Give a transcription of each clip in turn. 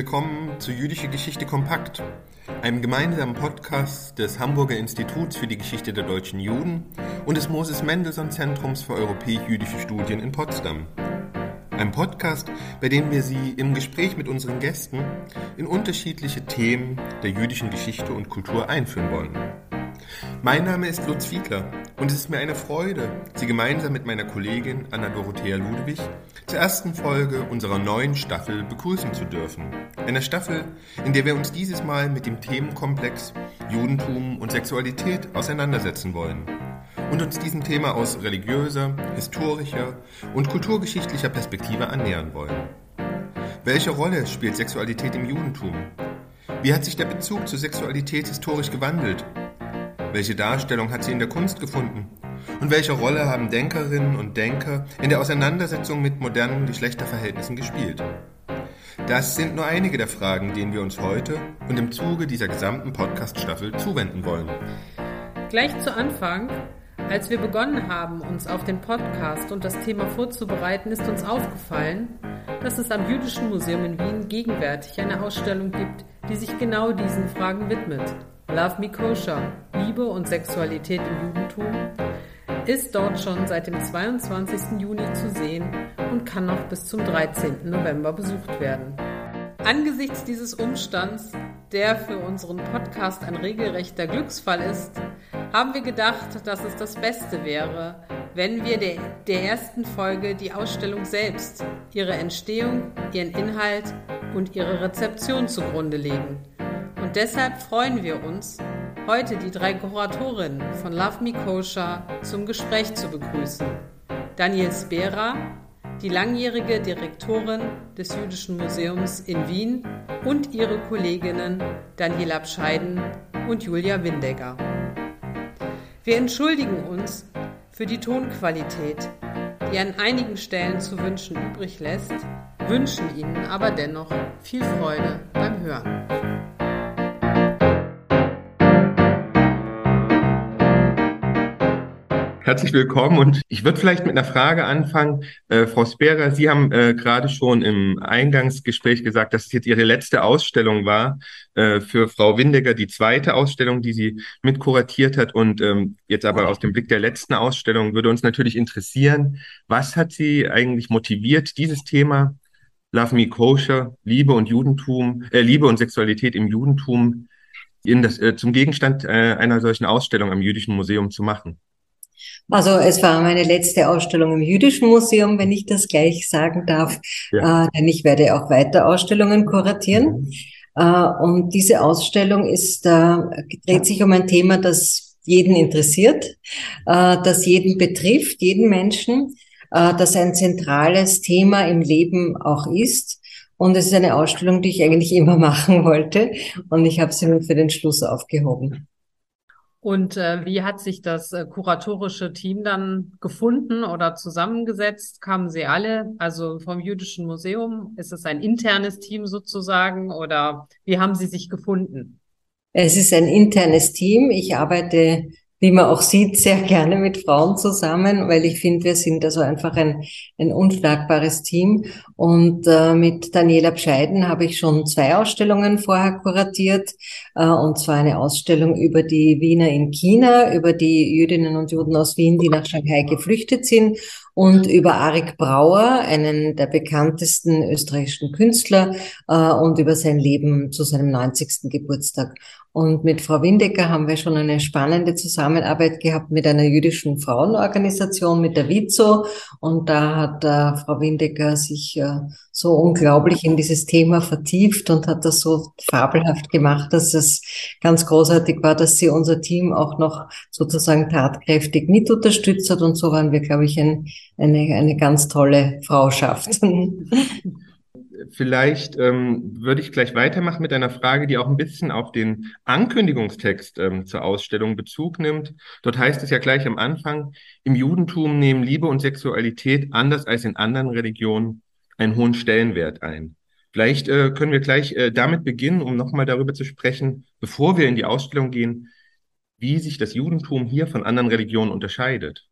Willkommen zu Jüdische Geschichte Kompakt, einem gemeinsamen Podcast des Hamburger Instituts für die Geschichte der deutschen Juden und des Moses Mendelssohn Zentrums für europäisch-jüdische Studien in Potsdam. Ein Podcast, bei dem wir Sie im Gespräch mit unseren Gästen in unterschiedliche Themen der jüdischen Geschichte und Kultur einführen wollen. Mein Name ist Lutz Fiedler und es ist mir eine Freude, Sie gemeinsam mit meiner Kollegin Anna Dorothea Ludwig zur ersten Folge unserer neuen Staffel begrüßen zu dürfen. Einer Staffel, in der wir uns dieses Mal mit dem Themenkomplex Judentum und Sexualität auseinandersetzen wollen und uns diesem Thema aus religiöser, historischer und kulturgeschichtlicher Perspektive annähern wollen. Welche Rolle spielt Sexualität im Judentum? Wie hat sich der Bezug zur Sexualität historisch gewandelt? Welche Darstellung hat sie in der Kunst gefunden? Und welche Rolle haben Denkerinnen und Denker in der Auseinandersetzung mit modernen Geschlechterverhältnissen gespielt? Das sind nur einige der Fragen, denen wir uns heute und im Zuge dieser gesamten Podcast-Staffel zuwenden wollen. Gleich zu Anfang, als wir begonnen haben, uns auf den Podcast und das Thema vorzubereiten, ist uns aufgefallen, dass es am Jüdischen Museum in Wien gegenwärtig eine Ausstellung gibt, die sich genau diesen Fragen widmet. Love Me Kosher, Liebe und Sexualität im Judentum, ist dort schon seit dem 22. Juni zu sehen und kann noch bis zum 13. November besucht werden. Angesichts dieses Umstands, der für unseren Podcast ein regelrechter Glücksfall ist, haben wir gedacht, dass es das Beste wäre, wenn wir der, der ersten Folge die Ausstellung selbst, ihre Entstehung, ihren Inhalt und ihre Rezeption zugrunde legen. Und deshalb freuen wir uns, heute die drei Kuratorinnen von Love Me Kosher zum Gespräch zu begrüßen. Daniel Spera, die langjährige Direktorin des Jüdischen Museums in Wien und ihre Kolleginnen Daniela Bscheiden und Julia Windegger. Wir entschuldigen uns für die Tonqualität, die an einigen Stellen zu wünschen übrig lässt, wünschen Ihnen aber dennoch viel Freude beim Hören. Herzlich willkommen und ich würde vielleicht mit einer Frage anfangen. Äh, Frau Sperer, Sie haben äh, gerade schon im Eingangsgespräch gesagt, dass es jetzt Ihre letzte Ausstellung war äh, für Frau Windecker, die zweite Ausstellung, die sie mitkuratiert hat. Und ähm, jetzt aber aus dem Blick der letzten Ausstellung würde uns natürlich interessieren, was hat Sie eigentlich motiviert, dieses Thema Love Me Kosher, Liebe und Judentum, äh, Liebe und Sexualität im Judentum in das, äh, zum Gegenstand äh, einer solchen Ausstellung am Jüdischen Museum zu machen? Also es war meine letzte Ausstellung im Jüdischen Museum, wenn ich das gleich sagen darf, ja. äh, denn ich werde auch weiter Ausstellungen kuratieren. Mhm. Äh, und diese Ausstellung ist, äh, dreht sich um ein Thema, das jeden interessiert, äh, das jeden betrifft, jeden Menschen, äh, das ein zentrales Thema im Leben auch ist. Und es ist eine Ausstellung, die ich eigentlich immer machen wollte. Und ich habe sie mir für den Schluss aufgehoben. Und äh, wie hat sich das äh, kuratorische Team dann gefunden oder zusammengesetzt? Kamen sie alle, also vom Jüdischen Museum? Ist es ein internes Team sozusagen oder wie haben sie sich gefunden? Es ist ein internes Team. Ich arbeite wie man auch sieht, sehr gerne mit Frauen zusammen, weil ich finde, wir sind also einfach ein, ein unschlagbares Team. Und äh, mit Daniela Bscheiden habe ich schon zwei Ausstellungen vorher kuratiert, äh, und zwar eine Ausstellung über die Wiener in China, über die Jüdinnen und Juden aus Wien, die nach Shanghai geflüchtet sind, und über Arik Brauer, einen der bekanntesten österreichischen Künstler, äh, und über sein Leben zu seinem 90. Geburtstag. Und mit Frau Windecker haben wir schon eine spannende Zusammenarbeit gehabt mit einer jüdischen Frauenorganisation, mit der WIZO. Und da hat äh, Frau Windecker sich äh, so unglaublich in dieses Thema vertieft und hat das so fabelhaft gemacht, dass es ganz großartig war, dass sie unser Team auch noch sozusagen tatkräftig mit unterstützt hat. Und so waren wir, glaube ich, ein, eine, eine ganz tolle Frauschaft. vielleicht ähm, würde ich gleich weitermachen mit einer Frage, die auch ein bisschen auf den Ankündigungstext ähm, zur Ausstellung Bezug nimmt. Dort heißt es ja gleich am Anfang, im Judentum nehmen Liebe und Sexualität anders als in anderen Religionen einen hohen Stellenwert ein. Vielleicht äh, können wir gleich äh, damit beginnen, um nochmal darüber zu sprechen, bevor wir in die Ausstellung gehen, wie sich das Judentum hier von anderen Religionen unterscheidet.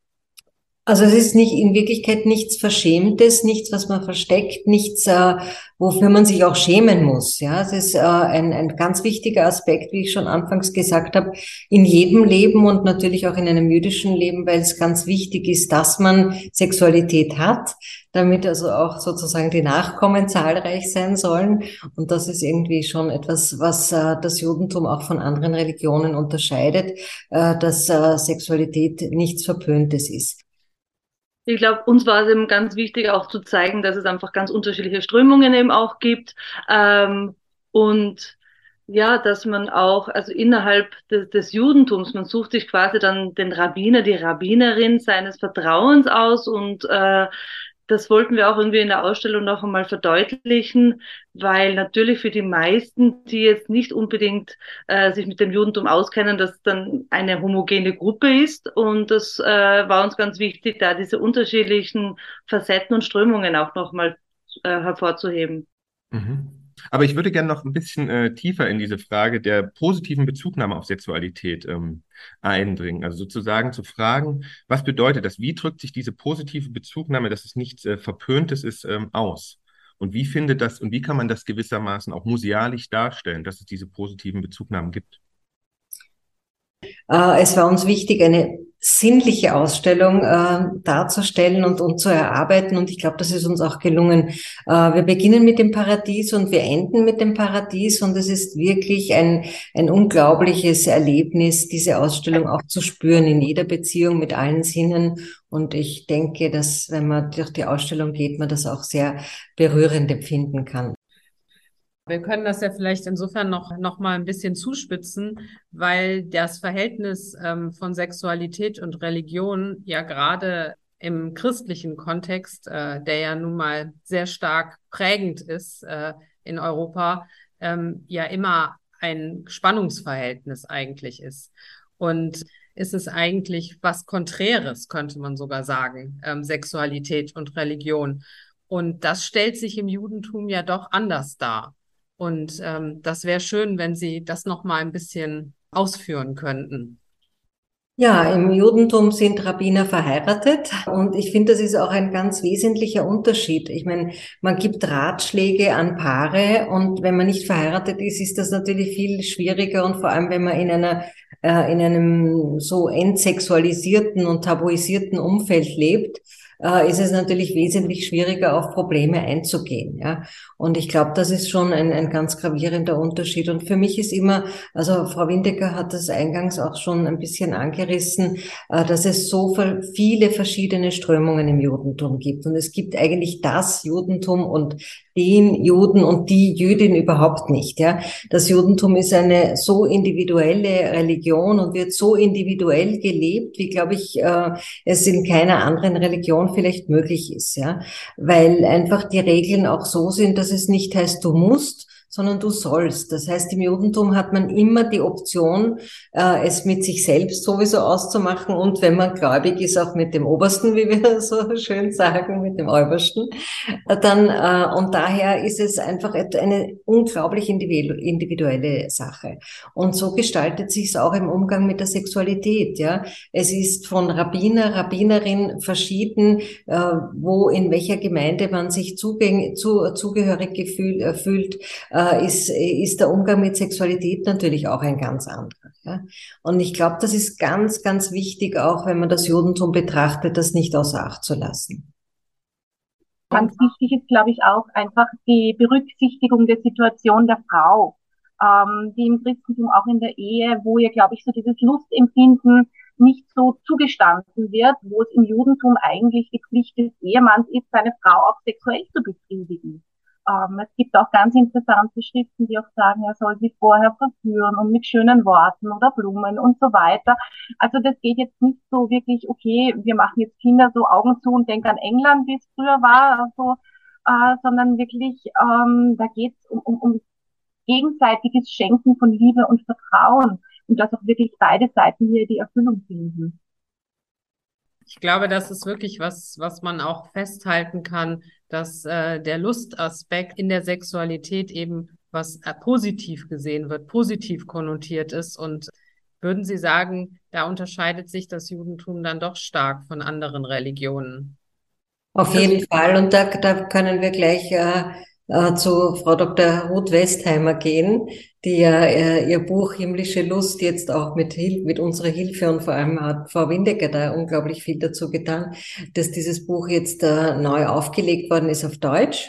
Also es ist nicht in Wirklichkeit nichts Verschämtes, nichts, was man versteckt, nichts, äh, wofür man sich auch schämen muss. Ja, es ist äh, ein, ein ganz wichtiger Aspekt, wie ich schon anfangs gesagt habe, in jedem Leben und natürlich auch in einem jüdischen Leben, weil es ganz wichtig ist, dass man Sexualität hat, damit also auch sozusagen die Nachkommen zahlreich sein sollen. Und das ist irgendwie schon etwas, was äh, das Judentum auch von anderen Religionen unterscheidet, äh, dass äh, Sexualität nichts Verpöntes ist. Ich glaube, uns war es eben ganz wichtig, auch zu zeigen, dass es einfach ganz unterschiedliche Strömungen eben auch gibt. Ähm, und ja, dass man auch, also innerhalb des, des, Judentums, man sucht sich quasi dann den Rabbiner, die Rabbinerin seines Vertrauens aus und äh, das wollten wir auch irgendwie in der Ausstellung noch einmal verdeutlichen, weil natürlich für die meisten, die jetzt nicht unbedingt äh, sich mit dem Judentum auskennen, das dann eine homogene Gruppe ist. Und das äh, war uns ganz wichtig, da diese unterschiedlichen Facetten und Strömungen auch nochmal äh, hervorzuheben. Mhm. Aber ich würde gerne noch ein bisschen äh, tiefer in diese Frage der positiven Bezugnahme auf Sexualität ähm, eindringen. Also sozusagen zu fragen, was bedeutet das? Wie drückt sich diese positive Bezugnahme, dass es nichts äh, Verpöntes ist, ähm, aus? Und wie findet das und wie kann man das gewissermaßen auch musealisch darstellen, dass es diese positiven Bezugnahmen gibt? Äh, es war uns wichtig, eine sinnliche Ausstellung äh, darzustellen und, und zu erarbeiten. Und ich glaube, das ist uns auch gelungen. Äh, wir beginnen mit dem Paradies und wir enden mit dem Paradies. Und es ist wirklich ein, ein unglaubliches Erlebnis, diese Ausstellung auch zu spüren in jeder Beziehung mit allen Sinnen. Und ich denke, dass wenn man durch die Ausstellung geht, man das auch sehr berührend empfinden kann. Wir können das ja vielleicht insofern noch, noch mal ein bisschen zuspitzen, weil das Verhältnis ähm, von Sexualität und Religion ja gerade im christlichen Kontext, äh, der ja nun mal sehr stark prägend ist äh, in Europa, ähm, ja immer ein Spannungsverhältnis eigentlich ist. Und ist es eigentlich was Konträres, könnte man sogar sagen, ähm, Sexualität und Religion. Und das stellt sich im Judentum ja doch anders dar. Und ähm, das wäre schön, wenn Sie das noch mal ein bisschen ausführen könnten. Ja, im Judentum sind Rabbiner verheiratet und ich finde, das ist auch ein ganz wesentlicher Unterschied. Ich meine, man gibt Ratschläge an Paare und wenn man nicht verheiratet ist, ist das natürlich viel schwieriger und vor allem, wenn man in einer äh, in einem so entsexualisierten und tabuisierten Umfeld lebt, äh, ist es natürlich wesentlich schwieriger, auf Probleme einzugehen. Ja? Und ich glaube, das ist schon ein, ein ganz gravierender Unterschied. Und für mich ist immer, also Frau Windecker hat das eingangs auch schon ein bisschen angerissen, äh, dass es so viele verschiedene Strömungen im Judentum gibt. Und es gibt eigentlich das Judentum und den Juden und die Jüdin überhaupt nicht. Ja, das Judentum ist eine so individuelle Religion und wird so individuell gelebt, wie glaube ich äh, es in keiner anderen Religion vielleicht möglich ist. Ja, weil einfach die Regeln auch so sind, dass es nicht heißt, du musst, sondern du sollst. Das heißt, im Judentum hat man immer die Option, äh, es mit sich selbst sowieso auszumachen und wenn man gläubig ist, auch mit dem Obersten, wie wir so schön sagen, mit dem Obersten. Äh, dann, äh, und daher ist es einfach eine unglaublich individuelle Sache. Und so gestaltet sich es auch im Umgang mit der Sexualität, ja. Es ist von Rabbiner, Rabbinerin verschieden, äh, wo, in welcher Gemeinde man sich zugehörig gefühl, äh, fühlt, äh, ist, ist der Umgang mit Sexualität natürlich auch ein ganz anderer. Ja? Und ich glaube, das ist ganz, ganz wichtig, auch wenn man das Judentum betrachtet, das nicht außer Acht zu lassen. Ganz wichtig ist, glaube ich, auch einfach die Berücksichtigung der Situation der Frau, ähm, die im Christentum auch in der Ehe, wo ihr, glaube ich, so dieses Lustempfinden nicht so zugestanden wird, wo es im Judentum eigentlich die Pflicht des Ehemanns ist, seine Frau auch sexuell zu befriedigen. Ähm, es gibt auch ganz interessante Schriften, die auch sagen, er soll sie vorher verführen und mit schönen Worten oder Blumen und so weiter. Also das geht jetzt nicht so wirklich, okay, wir machen jetzt Kinder so Augen zu und denken an England, wie es früher war, also, äh, sondern wirklich, ähm, da geht es um, um, um gegenseitiges Schenken von Liebe und Vertrauen und dass auch wirklich beide Seiten hier die Erfüllung finden. Ich glaube, das ist wirklich was, was man auch festhalten kann, dass äh, der Lustaspekt in der Sexualität eben was äh, positiv gesehen wird, positiv konnotiert ist und Würden Sie sagen, da unterscheidet sich das Judentum dann doch stark von anderen Religionen? Auf jeden Fall. Und da, da können wir gleich äh, äh, zu Frau Dr. Ruth Westheimer gehen, die ja äh, ihr Buch Himmlische Lust jetzt auch mit, Hil mit unserer Hilfe und vor allem hat Frau Windecker da unglaublich viel dazu getan, dass dieses Buch jetzt äh, neu aufgelegt worden ist auf Deutsch.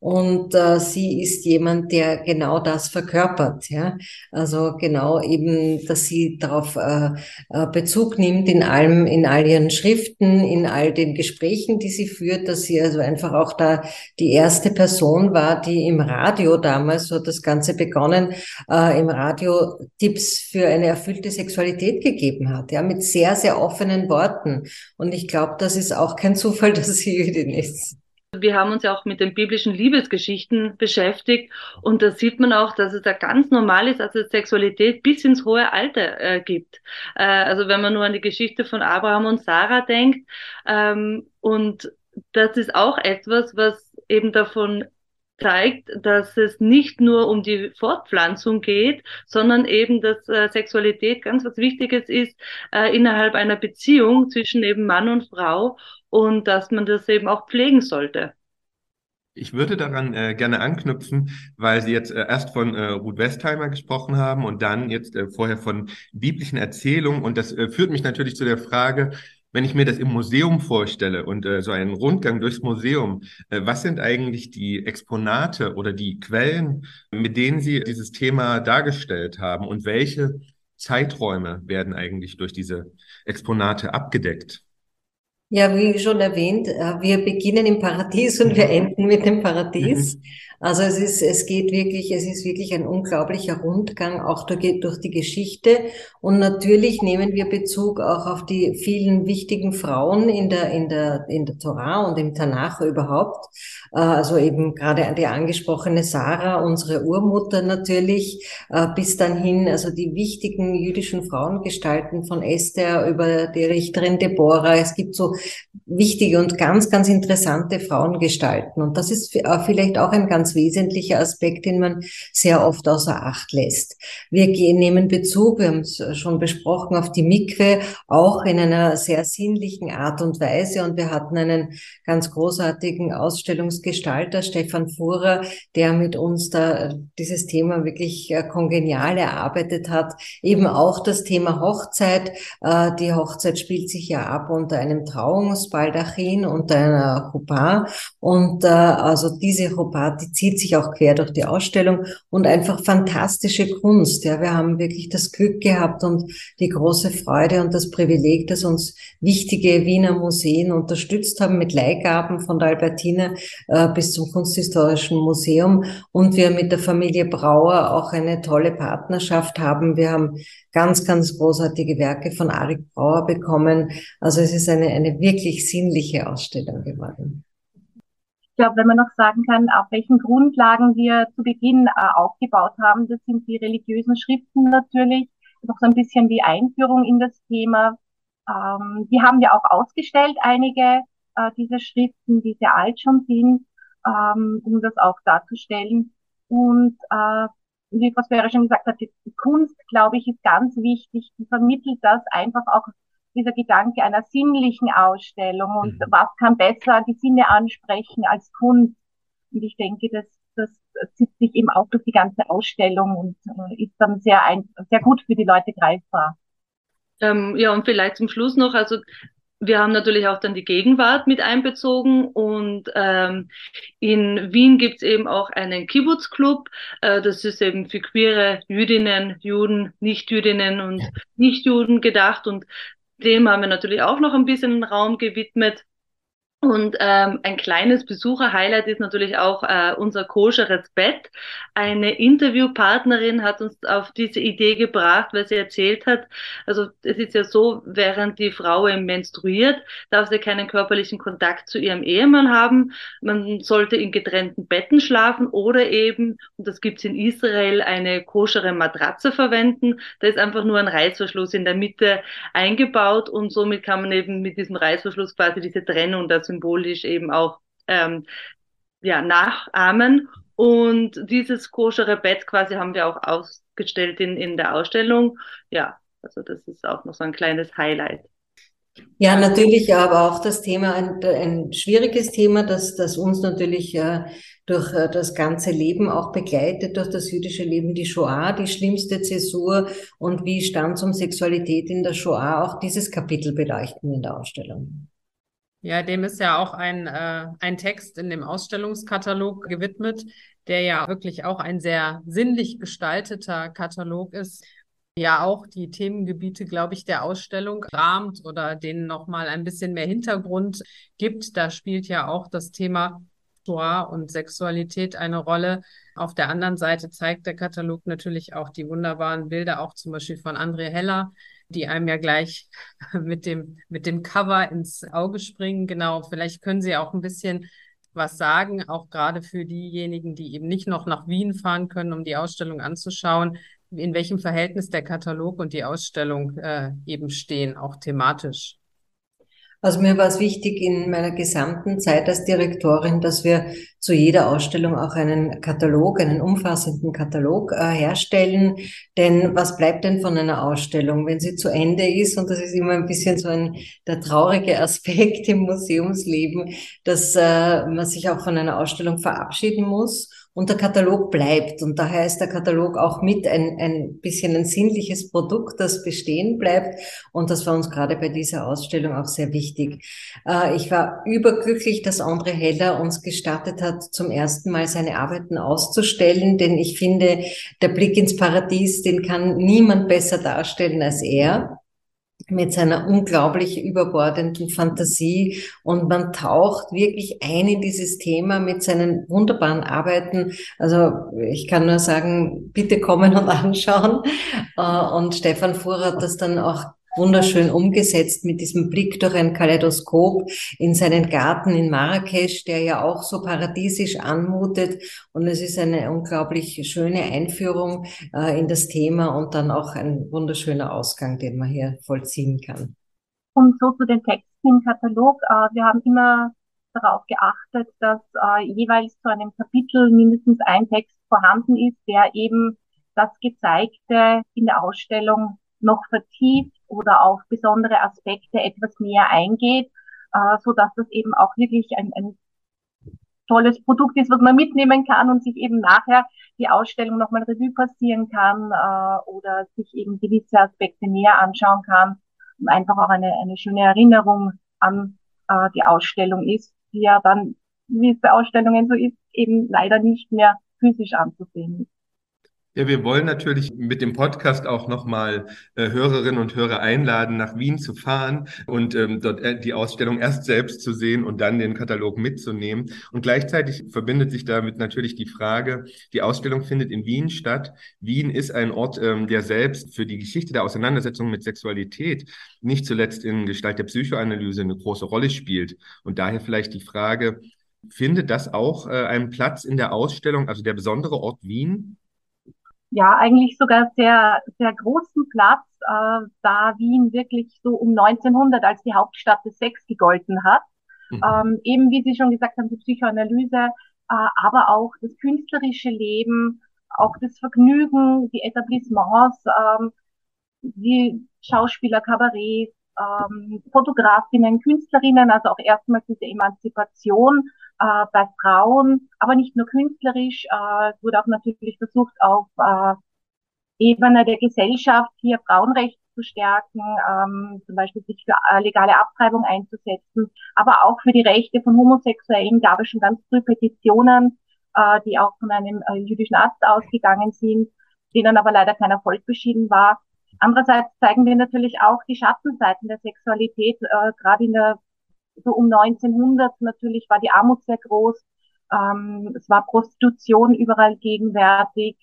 Und äh, sie ist jemand, der genau das verkörpert, ja. Also genau eben, dass sie darauf äh, äh, Bezug nimmt in allem, in all ihren Schriften, in all den Gesprächen, die sie führt, dass sie also einfach auch da die erste Person war, die im Radio damals, so hat das Ganze begonnen, äh, im Radio Tipps für eine erfüllte Sexualität gegeben hat, ja, mit sehr, sehr offenen Worten. Und ich glaube, das ist auch kein Zufall, dass sie Jüdin ist. Wir haben uns ja auch mit den biblischen Liebesgeschichten beschäftigt und da sieht man auch, dass es da ganz normal ist, dass es Sexualität bis ins hohe Alter äh, gibt. Äh, also wenn man nur an die Geschichte von Abraham und Sarah denkt ähm, und das ist auch etwas, was eben davon zeigt, dass es nicht nur um die Fortpflanzung geht, sondern eben, dass äh, Sexualität ganz was Wichtiges ist äh, innerhalb einer Beziehung zwischen eben Mann und Frau und dass man das eben auch pflegen sollte. Ich würde daran äh, gerne anknüpfen, weil Sie jetzt äh, erst von äh, Ruth Westheimer gesprochen haben und dann jetzt äh, vorher von biblischen Erzählungen. Und das äh, führt mich natürlich zu der Frage, wenn ich mir das im Museum vorstelle und äh, so einen Rundgang durchs Museum, was sind eigentlich die Exponate oder die Quellen, mit denen Sie dieses Thema dargestellt haben und welche Zeiträume werden eigentlich durch diese Exponate abgedeckt? Ja, wie schon erwähnt, äh, wir beginnen im Paradies und wir mhm. enden mit dem Paradies. Mhm. Also es ist, es geht wirklich, es ist wirklich ein unglaublicher Rundgang auch durch, durch die Geschichte. Und natürlich nehmen wir Bezug auch auf die vielen wichtigen Frauen in der, in der, in der Torah und im Tanach überhaupt. Äh, also eben gerade die angesprochene Sarah, unsere Urmutter natürlich, äh, bis dann hin, also die wichtigen jüdischen Frauengestalten von Esther über die Richterin Deborah. Es gibt so wichtige und ganz, ganz interessante Frauengestalten. Und das ist äh, vielleicht auch ein ganz ganz wesentlicher Aspekt, den man sehr oft außer Acht lässt. Wir nehmen Bezug, wir haben es schon besprochen, auf die Mikwe, auch in einer sehr sinnlichen Art und Weise. Und wir hatten einen ganz großartigen Ausstellungsgestalter, Stefan Fuhrer, der mit uns da dieses Thema wirklich äh, kongenial erarbeitet hat. Eben auch das Thema Hochzeit. Äh, die Hochzeit spielt sich ja ab unter einem Trauungsbaldachin, unter einer Chuppah. Und äh, also diese Chuppah, die zieht sich auch quer durch die Ausstellung und einfach fantastische Kunst. Ja, wir haben wirklich das Glück gehabt und die große Freude und das Privileg, dass uns wichtige Wiener Museen unterstützt haben mit Leihgaben von der Albertine äh, bis zum Kunsthistorischen Museum und wir mit der Familie Brauer auch eine tolle Partnerschaft haben. Wir haben ganz, ganz großartige Werke von Arik Brauer bekommen. Also es ist eine, eine wirklich sinnliche Ausstellung geworden glaube, wenn man noch sagen kann, auf welchen Grundlagen wir zu Beginn äh, aufgebaut haben, das sind die religiösen Schriften natürlich, noch so ein bisschen die Einführung in das Thema. Ähm, die haben wir auch ausgestellt, einige äh, dieser Schriften, die sehr alt schon sind, ähm, um das auch darzustellen. Und äh, wie Frau Sperre schon gesagt hat, die Kunst, glaube ich, ist ganz wichtig. Die vermittelt das einfach auch dieser Gedanke einer sinnlichen Ausstellung und mhm. was kann besser die Sinne ansprechen als Kunst. Und ich denke, das, das zieht sich eben auch durch die ganze Ausstellung und äh, ist dann sehr, ein, sehr gut für die Leute greifbar. Ähm, ja, und vielleicht zum Schluss noch, also wir haben natürlich auch dann die Gegenwart mit einbezogen und ähm, in Wien gibt's eben auch einen Kibbutz-Club. Äh, das ist eben für queere Jüdinnen, Juden, Nichtjüdinnen und Nichtjuden gedacht und dem haben wir natürlich auch noch ein bisschen Raum gewidmet. Und ähm, ein kleines Besucher-Highlight ist natürlich auch äh, unser koscheres Bett. Eine Interviewpartnerin hat uns auf diese Idee gebracht, weil sie erzählt hat, also es ist ja so, während die Frau menstruiert, darf sie keinen körperlichen Kontakt zu ihrem Ehemann haben. Man sollte in getrennten Betten schlafen oder eben, und das gibt's in Israel, eine koschere Matratze verwenden. Da ist einfach nur ein Reißverschluss in der Mitte eingebaut und somit kann man eben mit diesem Reißverschluss quasi diese Trennung dazu symbolisch eben auch ähm, ja, nachahmen. Und dieses koschere Bett quasi haben wir auch ausgestellt in, in der Ausstellung. Ja, Also das ist auch noch so ein kleines Highlight. Ja, natürlich, aber auch das Thema, ein, ein schwieriges Thema, das, das uns natürlich äh, durch äh, das ganze Leben auch begleitet, durch das jüdische Leben, die Shoah, die schlimmste Zäsur und wie stand um Sexualität in der Shoah, auch dieses Kapitel beleuchten in der Ausstellung. Ja, dem ist ja auch ein, äh, ein Text in dem Ausstellungskatalog gewidmet, der ja wirklich auch ein sehr sinnlich gestalteter Katalog ist ja auch die Themengebiete, glaube ich, der Ausstellung rahmt oder denen nochmal ein bisschen mehr Hintergrund gibt. Da spielt ja auch das Thema Shoah und Sexualität eine Rolle. Auf der anderen Seite zeigt der Katalog natürlich auch die wunderbaren Bilder, auch zum Beispiel von André Heller, die einem ja gleich mit dem, mit dem Cover ins Auge springen. Genau, vielleicht können Sie auch ein bisschen was sagen, auch gerade für diejenigen, die eben nicht noch nach Wien fahren können, um die Ausstellung anzuschauen in welchem Verhältnis der Katalog und die Ausstellung äh, eben stehen, auch thematisch. Also mir war es wichtig in meiner gesamten Zeit als Direktorin, dass wir zu jeder Ausstellung auch einen Katalog, einen umfassenden Katalog äh, herstellen. Denn was bleibt denn von einer Ausstellung, wenn sie zu Ende ist? Und das ist immer ein bisschen so ein der traurige Aspekt im Museumsleben, dass äh, man sich auch von einer Ausstellung verabschieden muss und der Katalog bleibt. Und daher ist der Katalog auch mit ein, ein bisschen ein sinnliches Produkt, das bestehen bleibt. Und das war uns gerade bei dieser Ausstellung auch sehr wichtig. Äh, ich war überglücklich, dass André Heller uns gestattet hat, zum ersten Mal seine Arbeiten auszustellen, denn ich finde, der Blick ins Paradies, den kann niemand besser darstellen als er mit seiner unglaublich überbordenden Fantasie und man taucht wirklich ein in dieses Thema mit seinen wunderbaren Arbeiten. Also ich kann nur sagen, bitte kommen und anschauen. Äh, und Stefan Fuhr hat das dann auch wunderschön umgesetzt mit diesem Blick durch ein Kaleidoskop in seinen Garten in Marrakesch, der ja auch so paradiesisch anmutet. Und es ist eine unglaublich schöne Einführung äh, in das Thema und dann auch ein wunderschöner Ausgang, den man hier vollziehen kann. Und so zu den Texten im Katalog. Äh, wir haben immer darauf geachtet, dass äh, jeweils zu einem Kapitel mindestens ein Text vorhanden ist, der eben das Gezeigte in der Ausstellung noch vertieft oder auf besondere Aspekte etwas näher eingeht, äh, so dass das eben auch wirklich ein, ein tolles Produkt ist, was man mitnehmen kann und sich eben nachher die Ausstellung nochmal Revue passieren kann äh, oder sich eben gewisse Aspekte näher anschauen kann und einfach auch eine, eine schöne Erinnerung an äh, die Ausstellung ist, die ja dann, wie es bei Ausstellungen so ist, eben leider nicht mehr physisch anzusehen ist. Ja, wir wollen natürlich mit dem Podcast auch nochmal äh, Hörerinnen und Hörer einladen, nach Wien zu fahren und ähm, dort äh, die Ausstellung erst selbst zu sehen und dann den Katalog mitzunehmen. Und gleichzeitig verbindet sich damit natürlich die Frage, die Ausstellung findet in Wien statt. Wien ist ein Ort, ähm, der selbst für die Geschichte der Auseinandersetzung mit Sexualität nicht zuletzt in Gestalt der Psychoanalyse eine große Rolle spielt. Und daher vielleicht die Frage, findet das auch äh, einen Platz in der Ausstellung, also der besondere Ort Wien? Ja, eigentlich sogar sehr, sehr großen Platz, äh, da Wien wirklich so um 1900 als die Hauptstadt des Sex gegolten hat. Mhm. Ähm, eben wie Sie schon gesagt haben, die Psychoanalyse, äh, aber auch das künstlerische Leben, auch das Vergnügen, die Etablissements, ähm, die Schauspieler, Kabarets, ähm, Fotografinnen, Künstlerinnen, also auch erstmals diese Emanzipation äh, bei Frauen, aber nicht nur künstlerisch, äh, es wurde auch natürlich versucht, auf äh, Ebene der Gesellschaft hier Frauenrechte zu stärken, ähm, zum Beispiel sich für äh, legale Abtreibung einzusetzen, aber auch für die Rechte von Homosexuellen gab es schon ganz früh Petitionen, äh, die auch von einem äh, jüdischen Arzt ausgegangen sind, denen aber leider kein Erfolg beschieden war. Andererseits zeigen wir natürlich auch die Schattenseiten der Sexualität, äh, gerade in der so um 1900 natürlich war die Armut sehr groß. Ähm, es war Prostitution überall gegenwärtig.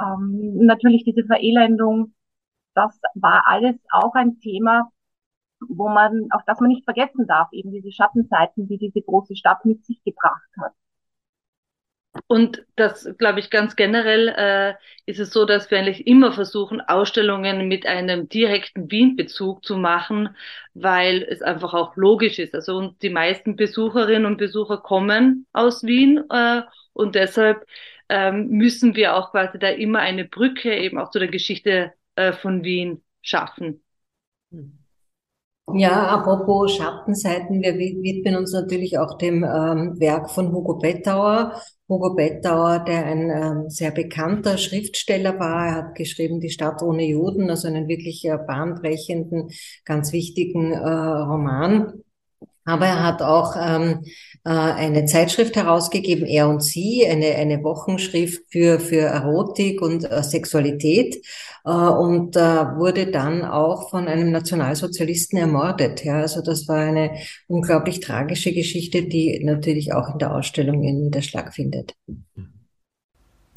Ähm, natürlich diese Verelendung. Das war alles auch ein Thema, wo man, auf das man nicht vergessen darf, eben diese Schattenzeiten, die diese große Stadt mit sich gebracht hat. Und das, glaube ich, ganz generell äh, ist es so, dass wir eigentlich immer versuchen, Ausstellungen mit einem direkten Wien-Bezug zu machen, weil es einfach auch logisch ist. Also und die meisten Besucherinnen und Besucher kommen aus Wien äh, und deshalb ähm, müssen wir auch quasi da immer eine Brücke eben auch zu der Geschichte äh, von Wien schaffen. Ja, apropos Schattenseiten, wir widmen uns natürlich auch dem ähm, Werk von Hugo Bettauer. Hugo Bettauer, der ein ähm, sehr bekannter Schriftsteller war, er hat geschrieben Die Stadt ohne Juden, also einen wirklich äh, bahnbrechenden, ganz wichtigen äh, Roman. Aber er hat auch ähm, äh, eine Zeitschrift herausgegeben, Er und Sie, eine, eine Wochenschrift für, für Erotik und äh, Sexualität äh, und äh, wurde dann auch von einem Nationalsozialisten ermordet. Ja, also das war eine unglaublich tragische Geschichte, die natürlich auch in der Ausstellung ihren Niederschlag findet.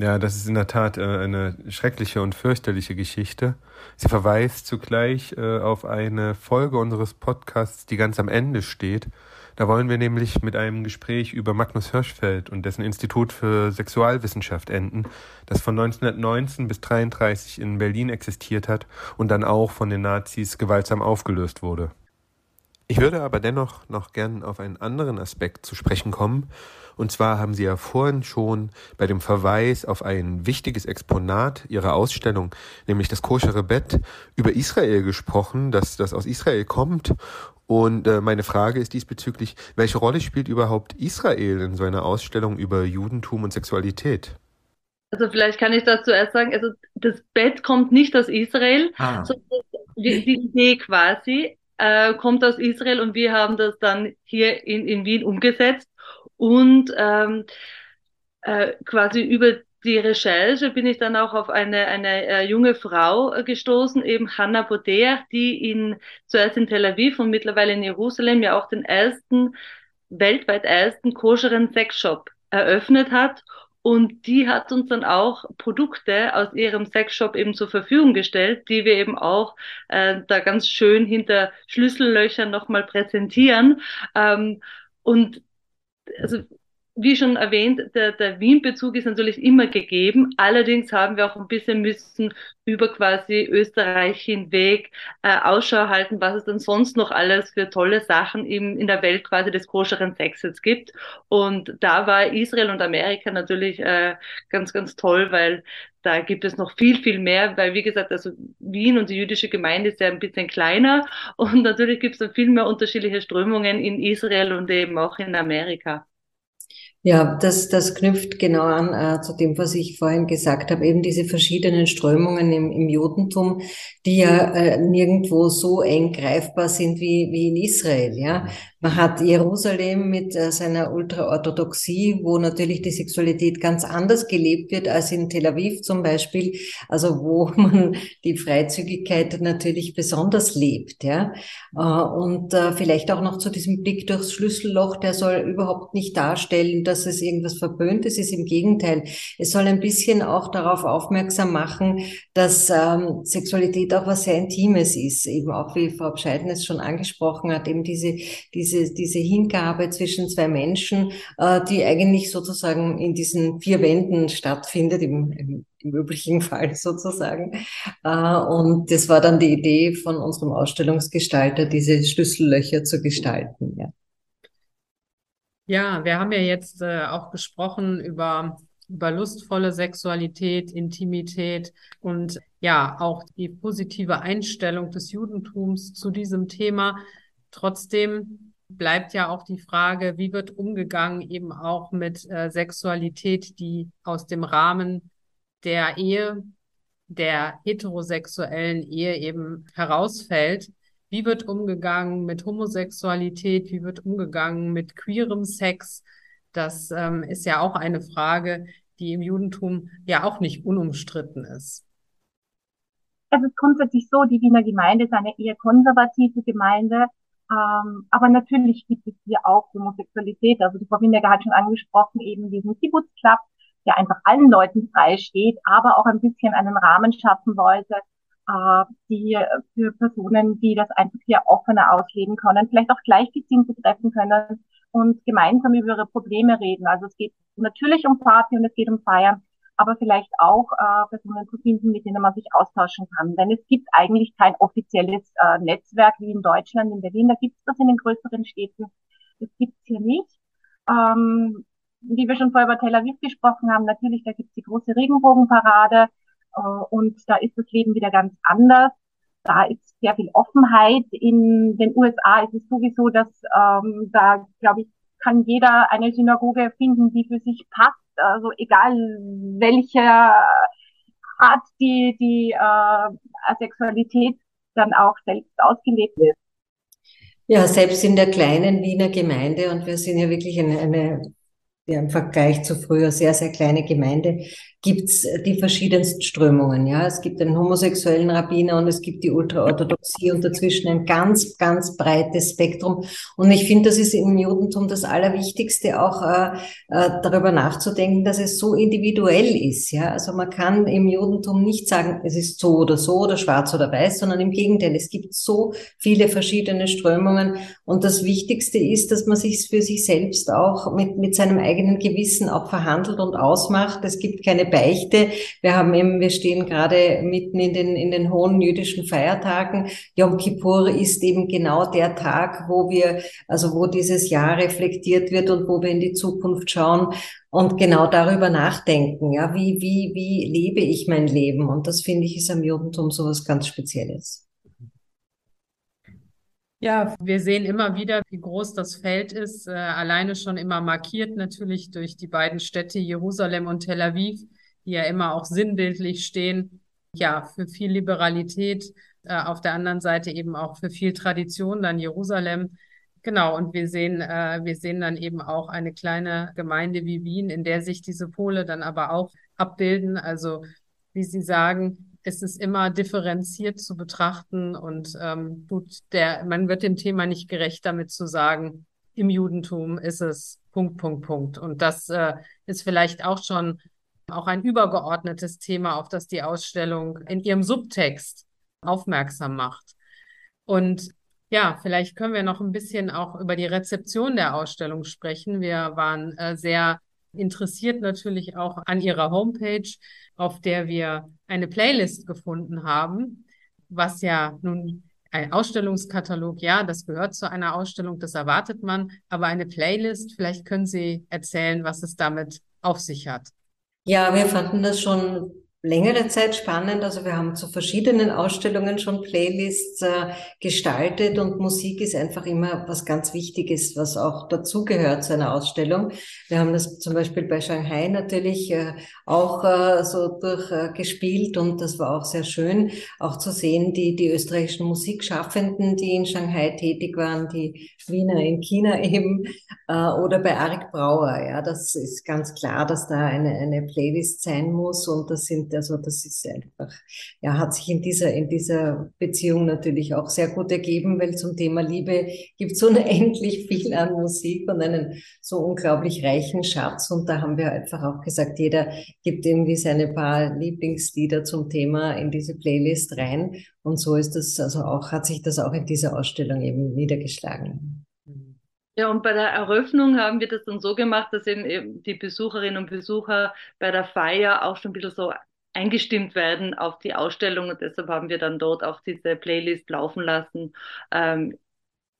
Ja, das ist in der Tat äh, eine schreckliche und fürchterliche Geschichte. Sie verweist zugleich äh, auf eine Folge unseres Podcasts, die ganz am Ende steht. Da wollen wir nämlich mit einem Gespräch über Magnus Hirschfeld und dessen Institut für Sexualwissenschaft enden, das von 1919 bis 1933 in Berlin existiert hat und dann auch von den Nazis gewaltsam aufgelöst wurde. Ich würde aber dennoch noch gern auf einen anderen Aspekt zu sprechen kommen, und zwar haben Sie ja vorhin schon bei dem Verweis auf ein wichtiges Exponat Ihrer Ausstellung, nämlich das koschere Bett, über Israel gesprochen, dass das aus Israel kommt. Und äh, meine Frage ist diesbezüglich, welche Rolle spielt überhaupt Israel in so einer Ausstellung über Judentum und Sexualität? Also vielleicht kann ich dazu erst sagen, also das Bett kommt nicht aus Israel, ah. sondern die, die Idee quasi äh, kommt aus Israel und wir haben das dann hier in, in Wien umgesetzt. Und ähm, äh, quasi über die Recherche bin ich dann auch auf eine, eine äh, junge Frau äh, gestoßen, eben Hanna Boder, die in, zuerst in Tel Aviv und mittlerweile in Jerusalem ja auch den ersten, weltweit ersten koscheren Sexshop eröffnet hat. Und die hat uns dann auch Produkte aus ihrem Sexshop eben zur Verfügung gestellt, die wir eben auch äh, da ganz schön hinter Schlüssellöchern nochmal präsentieren. Ähm, und also wie schon erwähnt, der, der Wien-Bezug ist natürlich immer gegeben. Allerdings haben wir auch ein bisschen müssen über quasi Österreich hinweg äh, Ausschau halten, was es denn sonst noch alles für tolle Sachen im, in der Welt quasi des koscheren Sexes gibt. Und da war Israel und Amerika natürlich äh, ganz, ganz toll, weil da gibt es noch viel, viel mehr, weil wie gesagt, also Wien und die jüdische Gemeinde ist ja ein bisschen kleiner und natürlich gibt es dann viel mehr unterschiedliche Strömungen in Israel und eben auch in Amerika. Ja, das, das knüpft genau an äh, zu dem, was ich vorhin gesagt habe, eben diese verschiedenen Strömungen im, im Judentum, die ja äh, nirgendwo so eng greifbar sind wie, wie in Israel. Ja, man hat Jerusalem mit äh, seiner Ultraorthodoxie, wo natürlich die Sexualität ganz anders gelebt wird als in Tel Aviv zum Beispiel, also wo man die Freizügigkeit natürlich besonders lebt. Ja? Äh, und äh, vielleicht auch noch zu diesem Blick durchs Schlüsselloch, der soll überhaupt nicht darstellen, dass es irgendwas Verböhntes ist. Im Gegenteil, es soll ein bisschen auch darauf aufmerksam machen, dass ähm, Sexualität auch was sehr Intimes ist. Eben auch wie Frau Bescheiden es schon angesprochen hat, eben diese, diese diese, diese Hingabe zwischen zwei Menschen, äh, die eigentlich sozusagen in diesen vier Wänden stattfindet, im, im, im üblichen Fall sozusagen. Äh, und das war dann die Idee von unserem Ausstellungsgestalter, diese Schlüssellöcher zu gestalten. Ja. Ja, wir haben ja jetzt äh, auch gesprochen über über lustvolle Sexualität, Intimität und ja, auch die positive Einstellung des Judentums zu diesem Thema. Trotzdem bleibt ja auch die Frage, wie wird umgegangen eben auch mit äh, Sexualität, die aus dem Rahmen der Ehe, der heterosexuellen Ehe eben herausfällt. Wie wird umgegangen mit Homosexualität? Wie wird umgegangen mit queerem Sex? Das ähm, ist ja auch eine Frage, die im Judentum ja auch nicht unumstritten ist. Es ist grundsätzlich so, die Wiener Gemeinde ist eine eher konservative Gemeinde. Ähm, aber natürlich gibt es hier auch Homosexualität. Also die Frau Windecker hat schon angesprochen, eben diesen Kibbutz Club, der einfach allen Leuten frei steht, aber auch ein bisschen einen Rahmen schaffen wollte, äh, die für Personen, die das einfach hier offener ausleben können, vielleicht auch Gleichgesinnte treffen können und gemeinsam über ihre Probleme reden. Also es geht natürlich um Party und es geht um Feiern, aber vielleicht auch äh, Personen zu finden, mit denen man sich austauschen kann. Denn es gibt eigentlich kein offizielles äh, Netzwerk wie in Deutschland, in Berlin, da gibt es das in den größeren Städten. Das gibt es hier nicht. Ähm, wie wir schon vorher über Tel Aviv gesprochen haben, natürlich, da gibt es die große Regenbogenparade äh, und da ist das Leben wieder ganz anders. da ist sehr viel Offenheit. In den USA ist es sowieso, dass ähm, da, glaube ich, kann jeder eine Synagoge finden, die für sich passt. Also egal welche Art die, die äh, Sexualität dann auch selbst ausgelebt wird. Ja, selbst in der kleinen Wiener Gemeinde, und wir sind ja wirklich eine, eine ja, im Vergleich zu früher sehr, sehr kleine Gemeinde, gibt's die verschiedensten Strömungen. Ja, es gibt einen homosexuellen Rabbiner und es gibt die Ultraorthodoxie und dazwischen ein ganz, ganz breites Spektrum. Und ich finde, das ist im Judentum das Allerwichtigste, auch äh, äh, darüber nachzudenken, dass es so individuell ist. Ja, also man kann im Judentum nicht sagen, es ist so oder so oder schwarz oder weiß, sondern im Gegenteil, es gibt so viele verschiedene Strömungen. Und das Wichtigste ist, dass man sich für sich selbst auch mit mit seinem eigenen Gewissen auch verhandelt und ausmacht. Es gibt keine Beichte. Wir haben eben, wir stehen gerade mitten in den, in den hohen jüdischen Feiertagen. Yom Kippur ist eben genau der Tag, wo wir, also wo dieses Jahr reflektiert wird und wo wir in die Zukunft schauen und genau darüber nachdenken. Ja, wie, wie, wie lebe ich mein Leben? Und das finde ich ist am Judentum so was ganz Spezielles. Ja, wir sehen immer wieder, wie groß das Feld ist, äh, alleine schon immer markiert natürlich durch die beiden Städte Jerusalem und Tel Aviv die ja immer auch sinnbildlich stehen, ja, für viel Liberalität, äh, auf der anderen Seite eben auch für viel Tradition, dann Jerusalem. Genau, und wir sehen, äh, wir sehen dann eben auch eine kleine Gemeinde wie Wien, in der sich diese Pole dann aber auch abbilden. Also, wie Sie sagen, ist es immer differenziert zu betrachten und ähm, tut der, man wird dem Thema nicht gerecht damit zu sagen, im Judentum ist es Punkt, Punkt, Punkt. Und das äh, ist vielleicht auch schon auch ein übergeordnetes Thema, auf das die Ausstellung in ihrem Subtext aufmerksam macht. Und ja, vielleicht können wir noch ein bisschen auch über die Rezeption der Ausstellung sprechen. Wir waren äh, sehr interessiert natürlich auch an ihrer Homepage, auf der wir eine Playlist gefunden haben, was ja nun ein Ausstellungskatalog, ja, das gehört zu einer Ausstellung, das erwartet man, aber eine Playlist, vielleicht können Sie erzählen, was es damit auf sich hat. Ja, wir fanden das schon längere Zeit spannend. Also wir haben zu verschiedenen Ausstellungen schon Playlists äh, gestaltet und Musik ist einfach immer was ganz Wichtiges, was auch dazugehört zu einer Ausstellung. Wir haben das zum Beispiel bei Shanghai natürlich äh, auch äh, so durchgespielt und das war auch sehr schön, auch zu sehen, die, die österreichischen Musikschaffenden, die in Shanghai tätig waren, die Wiener in China eben äh, oder bei Arik Brauer. Ja, das ist ganz klar, dass da eine, eine Playlist sein muss und das sind also das ist einfach, ja, hat sich in dieser, in dieser Beziehung natürlich auch sehr gut ergeben, weil zum Thema Liebe gibt es unendlich viel an Musik und einen so unglaublich reichen Schatz. Und da haben wir einfach auch gesagt, jeder gibt irgendwie seine paar Lieblingslieder zum Thema in diese Playlist rein. Und so ist das, also auch, hat sich das auch in dieser Ausstellung eben niedergeschlagen. Ja, und bei der Eröffnung haben wir das dann so gemacht, dass eben die Besucherinnen und Besucher bei der Feier auch schon ein bisschen so eingestimmt werden auf die Ausstellung und deshalb haben wir dann dort auch diese Playlist laufen lassen ähm,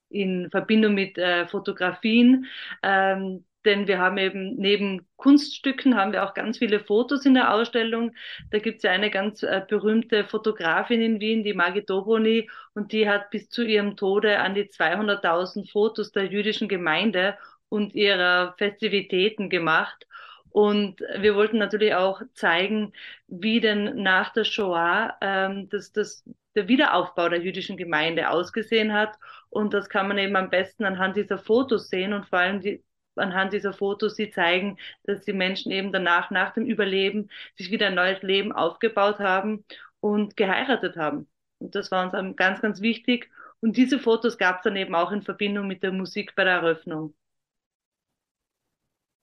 in Verbindung mit äh, Fotografien. Ähm, denn wir haben eben neben Kunststücken haben wir auch ganz viele Fotos in der Ausstellung. Da gibt es ja eine ganz äh, berühmte Fotografin in Wien, die Margit Dobroni, und die hat bis zu ihrem Tode an die 200.000 Fotos der jüdischen Gemeinde und ihrer Festivitäten gemacht. Und wir wollten natürlich auch zeigen, wie denn nach der Shoah ähm, das, das, der Wiederaufbau der jüdischen Gemeinde ausgesehen hat. Und das kann man eben am besten anhand dieser Fotos sehen und vor allem die, anhand dieser Fotos, die zeigen, dass die Menschen eben danach, nach dem Überleben, sich wieder ein neues Leben aufgebaut haben und geheiratet haben. Und das war uns ganz, ganz wichtig. Und diese Fotos gab es dann eben auch in Verbindung mit der Musik bei der Eröffnung.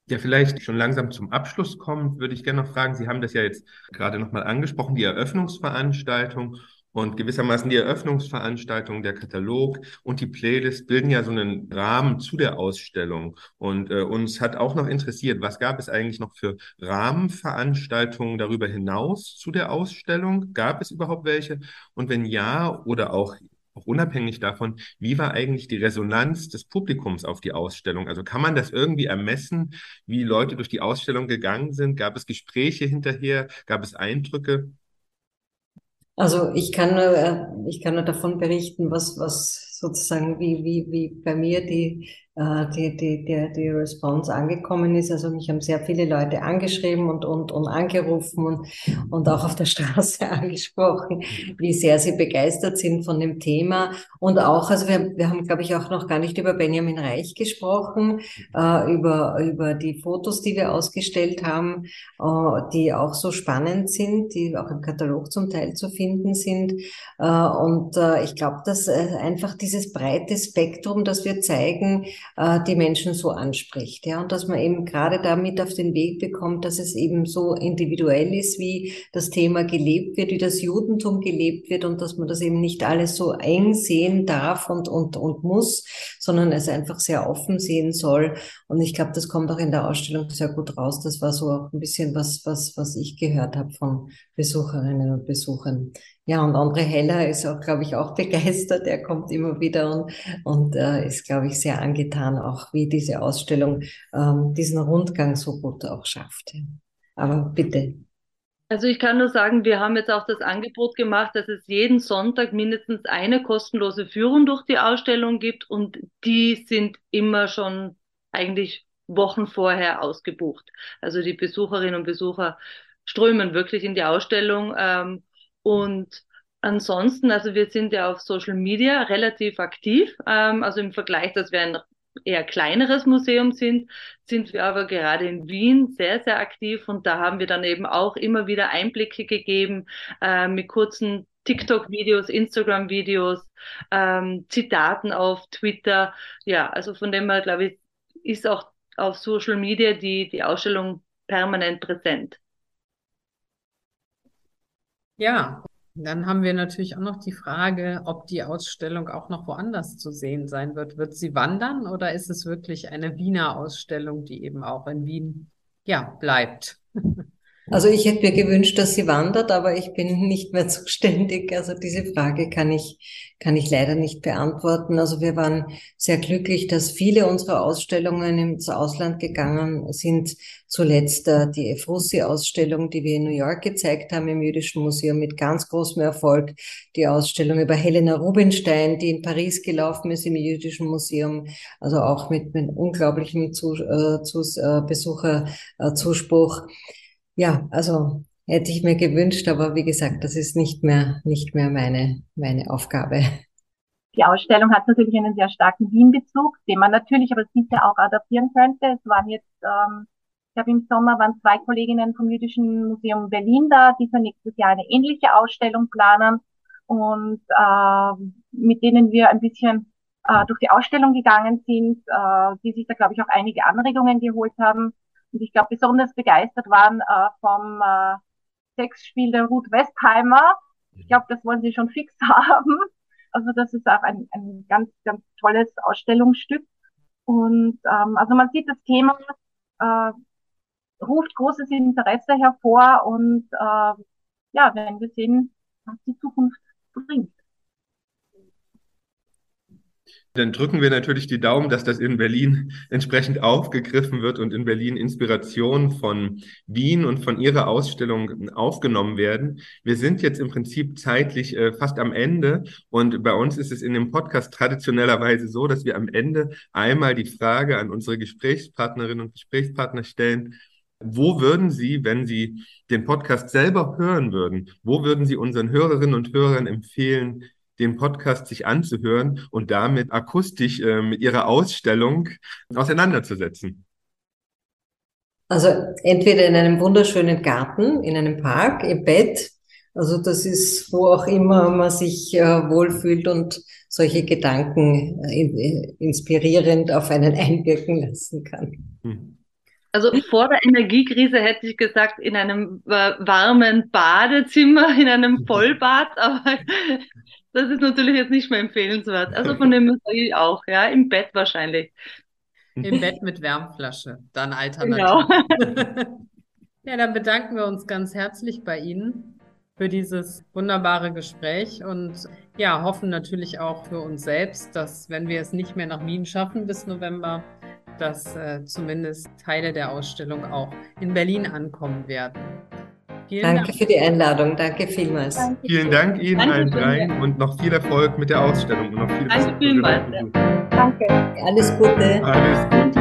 Ja, vielleicht schon langsam zum Abschluss kommen, würde ich gerne noch fragen. Sie haben das ja jetzt gerade nochmal angesprochen, die Eröffnungsveranstaltung und gewissermaßen die Eröffnungsveranstaltung, der Katalog und die Playlist bilden ja so einen Rahmen zu der Ausstellung. Und äh, uns hat auch noch interessiert, was gab es eigentlich noch für Rahmenveranstaltungen darüber hinaus zu der Ausstellung? Gab es überhaupt welche? Und wenn ja oder auch auch unabhängig davon, wie war eigentlich die Resonanz des Publikums auf die Ausstellung? Also kann man das irgendwie ermessen, wie Leute durch die Ausstellung gegangen sind? Gab es Gespräche hinterher? Gab es Eindrücke? Also ich kann nur, äh, ich kann nur davon berichten, was, was sozusagen, wie, wie, wie bei mir die äh, die, die, die, die Response angekommen ist. Also mich haben sehr viele Leute angeschrieben und, und, und angerufen und, und auch auf der Straße angesprochen, wie sehr sie begeistert sind von dem Thema. Und auch, also wir, wir haben, glaube ich, auch noch gar nicht über Benjamin Reich gesprochen, äh, über, über die Fotos, die wir ausgestellt haben, äh, die auch so spannend sind, die auch im Katalog zum Teil zu finden sind. Und ich glaube, dass einfach dieses breite Spektrum, das wir zeigen, äh, die Menschen so anspricht. Ja, und dass man eben gerade damit auf den Weg bekommt, dass es eben so individuell ist, wie das Thema gelebt wird, wie das Judentum gelebt wird und dass man das eben nicht alles so eng sehen darf und, und, und muss, sondern es einfach sehr offen sehen soll. Und ich glaube, das kommt auch in der Ausstellung sehr gut raus. Das war so auch ein bisschen was, was, was ich gehört habe von Besucherinnen und Besuchern. Ja, und André Heller ist auch, glaube ich, auch begeistert. Er kommt immer wieder und, und äh, ist, glaube ich, sehr angetan, auch wie diese Ausstellung ähm, diesen Rundgang so gut auch schafft. Aber bitte. Also ich kann nur sagen, wir haben jetzt auch das Angebot gemacht, dass es jeden Sonntag mindestens eine kostenlose Führung durch die Ausstellung gibt und die sind immer schon eigentlich Wochen vorher ausgebucht. Also die Besucherinnen und Besucher strömen wirklich in die Ausstellung. Ähm, und ansonsten, also wir sind ja auf Social Media relativ aktiv. Ähm, also im Vergleich, dass wir ein eher kleineres Museum sind, sind wir aber gerade in Wien sehr, sehr aktiv und da haben wir dann eben auch immer wieder Einblicke gegeben äh, mit kurzen TikTok-Videos, Instagram-Videos, ähm, Zitaten auf Twitter. Ja, also von dem her, glaube ich, ist auch auf Social Media die, die Ausstellung permanent präsent. Ja, dann haben wir natürlich auch noch die Frage, ob die Ausstellung auch noch woanders zu sehen sein wird. Wird sie wandern oder ist es wirklich eine Wiener Ausstellung, die eben auch in Wien, ja, bleibt? Also ich hätte mir gewünscht, dass sie wandert, aber ich bin nicht mehr zuständig. Also diese Frage kann ich, kann ich leider nicht beantworten. Also wir waren sehr glücklich, dass viele unserer Ausstellungen ins Ausland gegangen sind. Zuletzt äh, die Efrussi-Ausstellung, die wir in New York gezeigt haben im Jüdischen Museum mit ganz großem Erfolg. Die Ausstellung über Helena Rubinstein, die in Paris gelaufen ist im Jüdischen Museum. Also auch mit, mit unglaublichem Zu, äh, äh, Besucherzuspruch. Ja, also hätte ich mir gewünscht, aber wie gesagt, das ist nicht mehr, nicht mehr meine, meine Aufgabe. Die Ausstellung hat natürlich einen sehr starken Wien-Bezug, den man natürlich aber sicher auch adaptieren könnte. Es waren jetzt, ähm, ich glaube im Sommer waren zwei Kolleginnen vom Jüdischen Museum Berlin da, die für nächstes Jahr eine ähnliche Ausstellung planen und äh, mit denen wir ein bisschen äh, durch die Ausstellung gegangen sind, äh, die sich da glaube ich auch einige Anregungen geholt haben. Und ich glaube, besonders begeistert waren äh, vom äh, Sexspiel der Ruth Westheimer. Ich glaube, das wollen sie schon fix haben. Also das ist auch ein, ein ganz, ganz tolles Ausstellungsstück. Und ähm, also man sieht, das Thema äh, ruft großes Interesse hervor und äh, ja, wenn wir sehen, was die Zukunft bringt. Dann drücken wir natürlich die Daumen, dass das in Berlin entsprechend aufgegriffen wird und in Berlin Inspiration von Wien und von ihrer Ausstellung aufgenommen werden. Wir sind jetzt im Prinzip zeitlich äh, fast am Ende und bei uns ist es in dem Podcast traditionellerweise so, dass wir am Ende einmal die Frage an unsere Gesprächspartnerinnen und Gesprächspartner stellen, wo würden Sie, wenn Sie den Podcast selber hören würden, wo würden Sie unseren Hörerinnen und Hörern empfehlen, den Podcast sich anzuhören und damit akustisch äh, mit ihrer Ausstellung auseinanderzusetzen? Also entweder in einem wunderschönen Garten, in einem Park, im Bett. Also das ist, wo auch immer man sich äh, wohlfühlt und solche Gedanken äh, inspirierend auf einen einwirken lassen kann. Hm. Also vor der Energiekrise hätte ich gesagt, in einem äh, warmen Badezimmer, in einem Vollbad, aber das ist natürlich jetzt nicht mehr empfehlenswert. Also von dem sage ich auch, ja, im Bett wahrscheinlich. Im Bett mit Wärmflasche, dann alternativ. Genau. ja, dann bedanken wir uns ganz herzlich bei Ihnen für dieses wunderbare Gespräch und ja, hoffen natürlich auch für uns selbst, dass wenn wir es nicht mehr nach Wien schaffen bis November, dass äh, zumindest Teile der Ausstellung auch in Berlin ankommen werden. Vielen Danke Dank. für die Einladung. Danke vielmals. Danke. Vielen Dank Ihnen Danke allen dreien und noch viel Erfolk mit der Ausstellung und noch viele Danke vielmals, Danke. Alles Gute. Alles Gute.